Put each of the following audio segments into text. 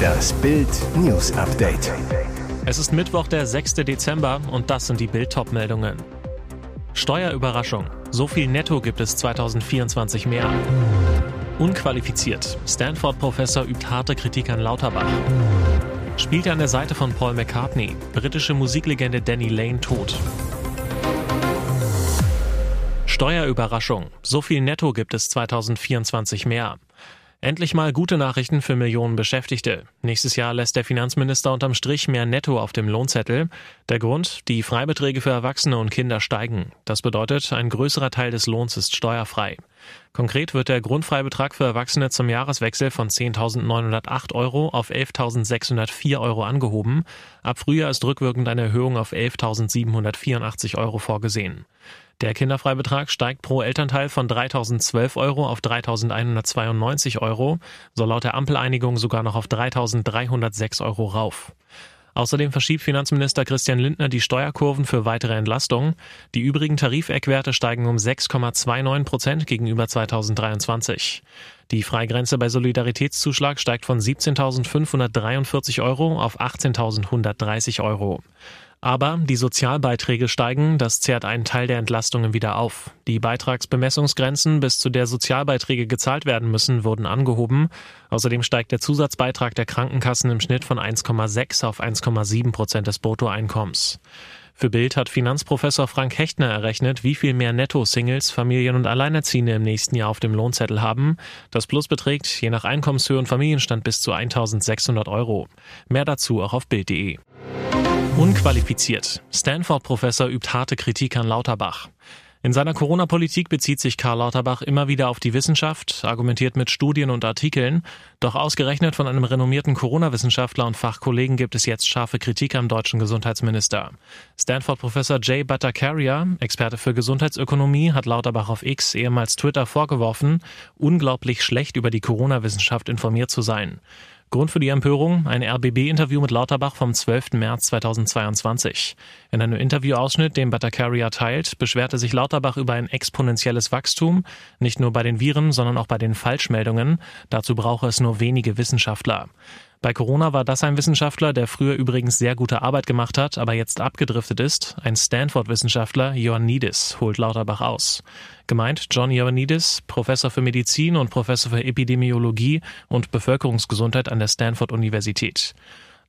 Das Bild News Update. Es ist Mittwoch, der 6. Dezember und das sind die Bild meldungen Steuerüberraschung. So viel Netto gibt es 2024 mehr. Unqualifiziert. Stanford-Professor übt harte Kritik an Lauterbach. Spielte an der Seite von Paul McCartney. Britische Musiklegende Danny Lane tot. Steuerüberraschung. So viel Netto gibt es 2024 mehr. Endlich mal gute Nachrichten für Millionen Beschäftigte. Nächstes Jahr lässt der Finanzminister unterm Strich mehr Netto auf dem Lohnzettel. Der Grund, die Freibeträge für Erwachsene und Kinder steigen. Das bedeutet, ein größerer Teil des Lohns ist steuerfrei. Konkret wird der Grundfreibetrag für Erwachsene zum Jahreswechsel von 10.908 Euro auf 11.604 Euro angehoben. Ab Frühjahr ist rückwirkend eine Erhöhung auf 11.784 Euro vorgesehen. Der Kinderfreibetrag steigt pro Elternteil von 3.012 Euro auf 3.192 Euro, soll laut der Ampeleinigung sogar noch auf 3.306 Euro rauf. Außerdem verschiebt Finanzminister Christian Lindner die Steuerkurven für weitere Entlastungen. Die übrigen Tarifeckwerte steigen um 6,29 Prozent gegenüber 2023. Die Freigrenze bei Solidaritätszuschlag steigt von 17.543 Euro auf 18.130 Euro. Aber die Sozialbeiträge steigen, das zehrt einen Teil der Entlastungen wieder auf. Die Beitragsbemessungsgrenzen, bis zu der Sozialbeiträge gezahlt werden müssen, wurden angehoben. Außerdem steigt der Zusatzbeitrag der Krankenkassen im Schnitt von 1,6 auf 1,7 Prozent des Bruttoeinkommens. Für Bild hat Finanzprofessor Frank Hechtner errechnet, wie viel mehr Netto-Singles, Familien und Alleinerziehende im nächsten Jahr auf dem Lohnzettel haben. Das Plus beträgt je nach Einkommenshöhe und Familienstand bis zu 1600 Euro. Mehr dazu auch auf Bild.de. Unqualifiziert. Stanford-Professor übt harte Kritik an Lauterbach. In seiner Corona-Politik bezieht sich Karl Lauterbach immer wieder auf die Wissenschaft, argumentiert mit Studien und Artikeln. Doch ausgerechnet von einem renommierten Corona-Wissenschaftler und Fachkollegen gibt es jetzt scharfe Kritik am deutschen Gesundheitsminister. Stanford-Professor Jay Bhattacharya, Experte für Gesundheitsökonomie, hat Lauterbach auf X, ehemals Twitter, vorgeworfen, unglaublich schlecht über die Corona-Wissenschaft informiert zu sein. Grund für die Empörung ein RBB-Interview mit Lauterbach vom 12. März 2022. In einem Interviewausschnitt, den Bhattacharya teilt, beschwerte sich Lauterbach über ein exponentielles Wachstum, nicht nur bei den Viren, sondern auch bei den Falschmeldungen. Dazu brauche es nur wenige Wissenschaftler. Bei Corona war das ein Wissenschaftler, der früher übrigens sehr gute Arbeit gemacht hat, aber jetzt abgedriftet ist. Ein Stanford-Wissenschaftler, Ioannidis, holt Lauterbach aus. Gemeint John Ioannidis, Professor für Medizin und Professor für Epidemiologie und Bevölkerungsgesundheit an der Stanford-Universität.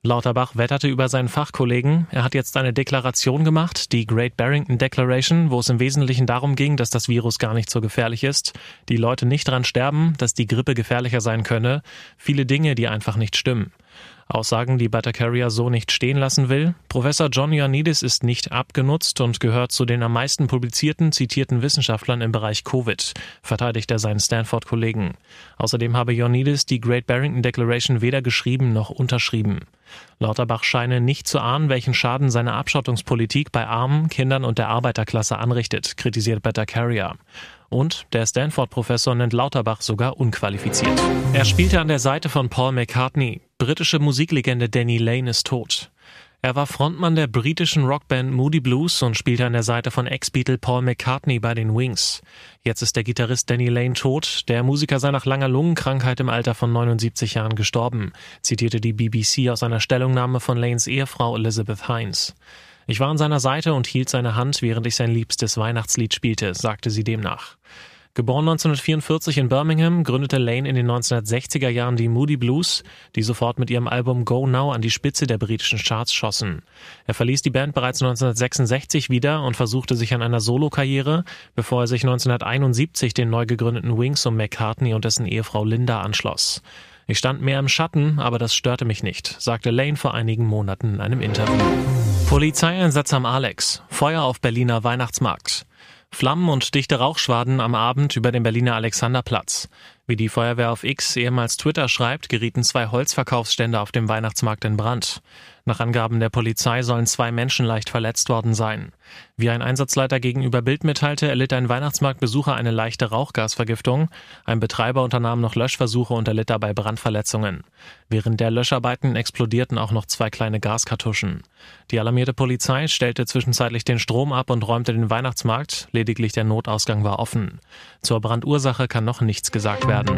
Lauterbach wetterte über seinen Fachkollegen. Er hat jetzt eine Deklaration gemacht, die Great Barrington Declaration, wo es im Wesentlichen darum ging, dass das Virus gar nicht so gefährlich ist, die Leute nicht dran sterben, dass die Grippe gefährlicher sein könne, viele Dinge, die einfach nicht stimmen. Aussagen, die Bhattacharya so nicht stehen lassen will. Professor John Ioannidis ist nicht abgenutzt und gehört zu den am meisten publizierten, zitierten Wissenschaftlern im Bereich Covid, verteidigt er seinen Stanford-Kollegen. Außerdem habe Ioannidis die Great Barrington Declaration weder geschrieben noch unterschrieben. Lauterbach scheine nicht zu ahnen, welchen Schaden seine Abschottungspolitik bei Armen, Kindern und der Arbeiterklasse anrichtet, kritisiert Bhattacharya. Und der Stanford-Professor nennt Lauterbach sogar unqualifiziert. Er spielte an der Seite von Paul McCartney. Britische Musiklegende Danny Lane ist tot. Er war Frontmann der britischen Rockband Moody Blues und spielte an der Seite von Ex-Beatle Paul McCartney bei den Wings. Jetzt ist der Gitarrist Danny Lane tot. Der Musiker sei nach langer Lungenkrankheit im Alter von 79 Jahren gestorben, zitierte die BBC aus einer Stellungnahme von Lanes Ehefrau Elizabeth Hines. Ich war an seiner Seite und hielt seine Hand, während ich sein liebstes Weihnachtslied spielte, sagte sie demnach. Geboren 1944 in Birmingham, gründete Lane in den 1960er Jahren die Moody Blues, die sofort mit ihrem Album Go Now an die Spitze der britischen Charts schossen. Er verließ die Band bereits 1966 wieder und versuchte sich an einer Solokarriere, bevor er sich 1971 den neu gegründeten Wings um McCartney und dessen Ehefrau Linda anschloss. Ich stand mehr im Schatten, aber das störte mich nicht, sagte Lane vor einigen Monaten in einem Interview. Polizeieinsatz am Alex. Feuer auf Berliner Weihnachtsmarkt. Flammen und dichte Rauchschwaden am Abend über dem Berliner Alexanderplatz. Wie die Feuerwehr auf X ehemals Twitter schreibt, gerieten zwei Holzverkaufsstände auf dem Weihnachtsmarkt in Brand. Nach Angaben der Polizei sollen zwei Menschen leicht verletzt worden sein. Wie ein Einsatzleiter gegenüber Bild mitteilte, erlitt ein Weihnachtsmarktbesucher eine leichte Rauchgasvergiftung. Ein Betreiber unternahm noch Löschversuche und erlitt dabei Brandverletzungen. Während der Löscharbeiten explodierten auch noch zwei kleine Gaskartuschen. Die alarmierte Polizei stellte zwischenzeitlich den Strom ab und räumte den Weihnachtsmarkt. Lediglich der Notausgang war offen. Zur Brandursache kann noch nichts gesagt werden.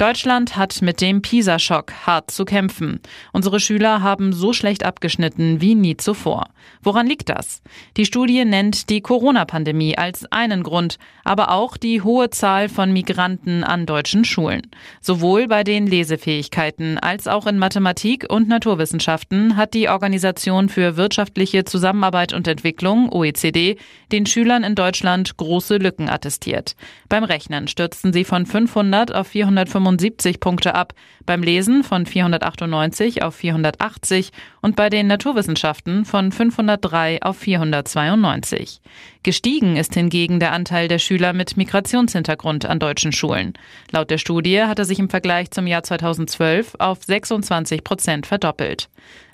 Deutschland hat mit dem PISA-Schock hart zu kämpfen. Unsere Schüler haben so schlecht abgeschnitten wie nie zuvor. Woran liegt das? Die Studie nennt die Corona-Pandemie als einen Grund, aber auch die hohe Zahl von Migranten an deutschen Schulen. Sowohl bei den Lesefähigkeiten als auch in Mathematik und Naturwissenschaften hat die Organisation für wirtschaftliche Zusammenarbeit und Entwicklung, OECD, den Schülern in Deutschland große Lücken attestiert. Beim Rechnen stürzten sie von 500 auf 425 75 Punkte ab, beim Lesen von 498 auf 480 und bei den Naturwissenschaften von 503 auf 492. Gestiegen ist hingegen der Anteil der Schüler mit Migrationshintergrund an deutschen Schulen. Laut der Studie hat er sich im Vergleich zum Jahr 2012 auf 26 Prozent verdoppelt.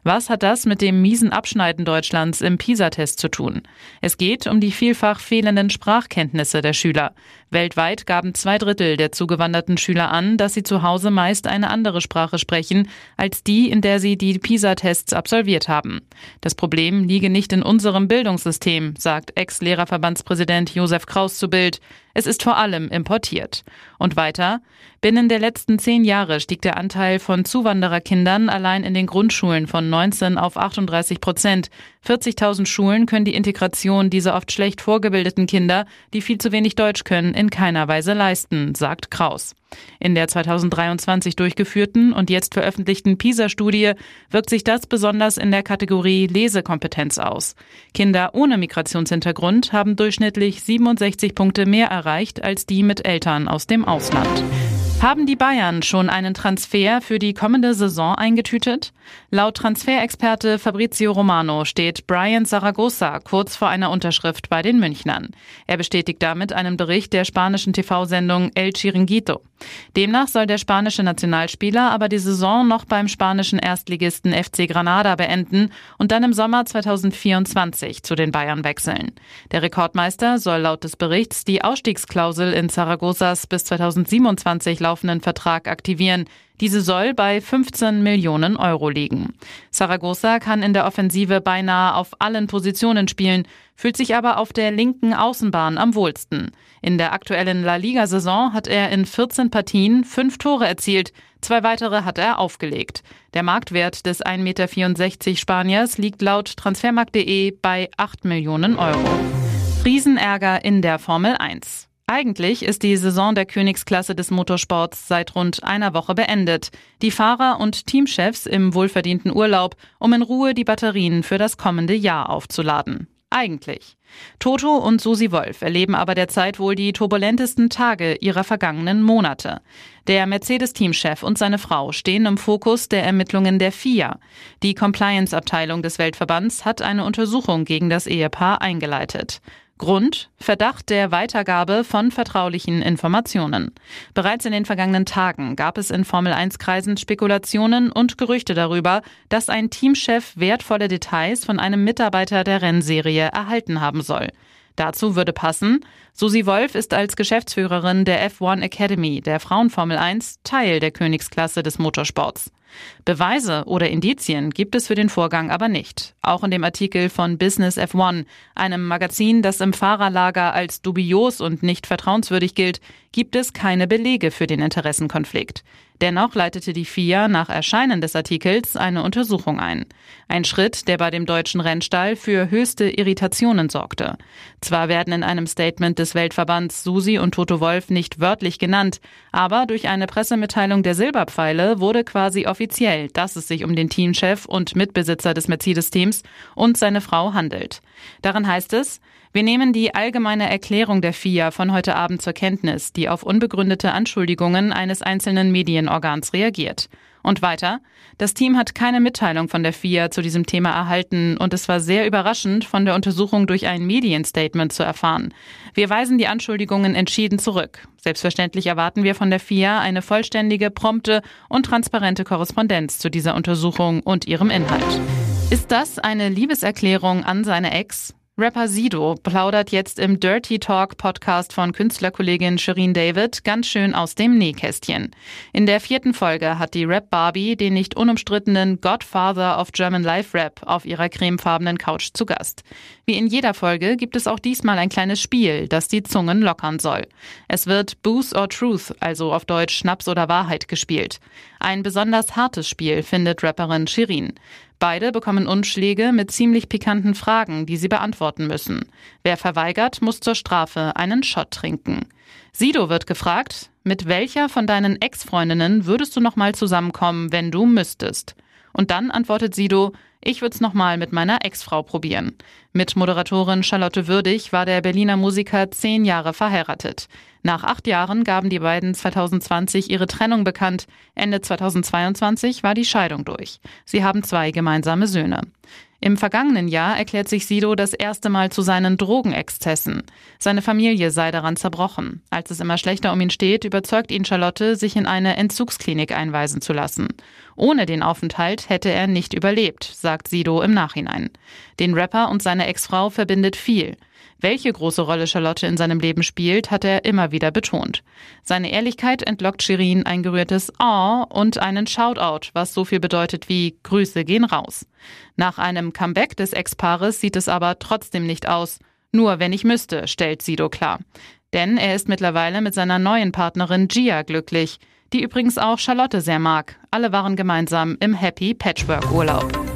Was hat das mit dem miesen Abschneiden Deutschlands im PISA-Test zu tun? Es geht um die vielfach fehlenden Sprachkenntnisse der Schüler. Weltweit gaben zwei Drittel der zugewanderten Schüler an, dass sie zu Hause meist eine andere Sprache sprechen als die, in der sie die PISA-Tests absolviert haben. Das Problem liege nicht in unserem Bildungssystem, sagt Ex-Lehrerverbandspräsident Josef Kraus zu Bild. Es ist vor allem importiert. Und weiter, binnen der letzten zehn Jahre stieg der Anteil von Zuwandererkindern allein in den Grundschulen von 19 auf 38 Prozent. 40.000 Schulen können die Integration dieser oft schlecht vorgebildeten Kinder, die viel zu wenig Deutsch können, in keiner Weise leisten, sagt Kraus. In der 2023 durchgeführten und jetzt veröffentlichten PISA-Studie wirkt sich das besonders in der Kategorie Lesekompetenz aus. Kinder ohne Migrationshintergrund haben durchschnittlich 67 Punkte mehr erreicht als die mit Eltern aus dem Ausland. Haben die Bayern schon einen Transfer für die kommende Saison eingetütet? Laut Transferexperte Fabrizio Romano steht Brian Zaragoza kurz vor einer Unterschrift bei den Münchnern. Er bestätigt damit einen Bericht der spanischen TV-Sendung El Chiringuito. Demnach soll der spanische Nationalspieler aber die Saison noch beim spanischen Erstligisten FC Granada beenden und dann im Sommer 2024 zu den Bayern wechseln. Der Rekordmeister soll laut des Berichts die Ausstiegsklausel in Zaragozas bis 2027 laufenden Vertrag aktivieren. Diese soll bei 15 Millionen Euro liegen. Saragossa kann in der Offensive beinahe auf allen Positionen spielen, fühlt sich aber auf der linken Außenbahn am wohlsten. In der aktuellen La Liga-Saison hat er in 14 Partien fünf Tore erzielt, zwei weitere hat er aufgelegt. Der Marktwert des 1,64 Meter Spaniers liegt laut transfermarkt.de bei 8 Millionen Euro. Riesenärger in der Formel 1. Eigentlich ist die Saison der Königsklasse des Motorsports seit rund einer Woche beendet. Die Fahrer und Teamchefs im wohlverdienten Urlaub, um in Ruhe die Batterien für das kommende Jahr aufzuladen. Eigentlich. Toto und Susi Wolf erleben aber derzeit wohl die turbulentesten Tage ihrer vergangenen Monate. Der Mercedes-Teamchef und seine Frau stehen im Fokus der Ermittlungen der FIA. Die Compliance-Abteilung des Weltverbands hat eine Untersuchung gegen das Ehepaar eingeleitet. Grund Verdacht der Weitergabe von vertraulichen Informationen. Bereits in den vergangenen Tagen gab es in Formel 1 Kreisen Spekulationen und Gerüchte darüber, dass ein Teamchef wertvolle Details von einem Mitarbeiter der Rennserie erhalten haben soll. Dazu würde passen, Susi Wolf ist als Geschäftsführerin der F1 Academy der Frauenformel 1 Teil der Königsklasse des Motorsports. Beweise oder Indizien gibt es für den Vorgang aber nicht. Auch in dem Artikel von Business F1, einem Magazin, das im Fahrerlager als dubios und nicht vertrauenswürdig gilt, gibt es keine Belege für den Interessenkonflikt. Dennoch leitete die FIA nach Erscheinen des Artikels eine Untersuchung ein. Ein Schritt, der bei dem deutschen Rennstall für höchste Irritationen sorgte. Zwar werden in einem Statement des Weltverbands Susi und Toto Wolf nicht wörtlich genannt, aber durch eine Pressemitteilung der Silberpfeile wurde quasi offiziell, dass es sich um den Teamchef und Mitbesitzer des Mercedes-Teams und seine Frau handelt. Darin heißt es, wir nehmen die allgemeine Erklärung der FIA von heute Abend zur Kenntnis, die auf unbegründete Anschuldigungen eines einzelnen Medienorgans reagiert. Und weiter, das Team hat keine Mitteilung von der FIA zu diesem Thema erhalten und es war sehr überraschend, von der Untersuchung durch ein Medienstatement zu erfahren. Wir weisen die Anschuldigungen entschieden zurück. Selbstverständlich erwarten wir von der FIA eine vollständige, prompte und transparente Korrespondenz zu dieser Untersuchung und ihrem Inhalt. Ist das eine Liebeserklärung an seine Ex? Rapper Sido plaudert jetzt im Dirty Talk Podcast von Künstlerkollegin Shireen David ganz schön aus dem Nähkästchen. In der vierten Folge hat die Rap Barbie den nicht unumstrittenen Godfather of German Life Rap auf ihrer cremefarbenen Couch zu Gast. Wie in jeder Folge gibt es auch diesmal ein kleines Spiel, das die Zungen lockern soll. Es wird Booze or Truth, also auf Deutsch Schnaps oder Wahrheit gespielt. Ein besonders hartes Spiel, findet Rapperin Shirin. Beide bekommen Unschläge mit ziemlich pikanten Fragen, die sie beantworten müssen. Wer verweigert, muss zur Strafe einen Shot trinken. Sido wird gefragt, mit welcher von deinen Ex-Freundinnen würdest du nochmal zusammenkommen, wenn du müsstest? Und dann antwortet Sido, ich würde es nochmal mit meiner Ex-Frau probieren. Mit Moderatorin Charlotte Würdig war der Berliner Musiker zehn Jahre verheiratet. Nach acht Jahren gaben die beiden 2020 ihre Trennung bekannt. Ende 2022 war die Scheidung durch. Sie haben zwei gemeinsame Söhne. Im vergangenen Jahr erklärt sich Sido das erste Mal zu seinen Drogenexzessen. Seine Familie sei daran zerbrochen. Als es immer schlechter um ihn steht, überzeugt ihn Charlotte, sich in eine Entzugsklinik einweisen zu lassen. Ohne den Aufenthalt hätte er nicht überlebt, sagt Sido im Nachhinein. Den Rapper und seine Ex-Frau verbindet viel. Welche große Rolle Charlotte in seinem Leben spielt, hat er immer wieder betont. Seine Ehrlichkeit entlockt Shirin ein gerührtes Oh und einen Shoutout, was so viel bedeutet wie Grüße gehen raus. Nach einem Comeback des Ex-Paares sieht es aber trotzdem nicht aus. Nur wenn ich müsste, stellt Sido klar. Denn er ist mittlerweile mit seiner neuen Partnerin Gia glücklich, die übrigens auch Charlotte sehr mag. Alle waren gemeinsam im Happy Patchwork Urlaub.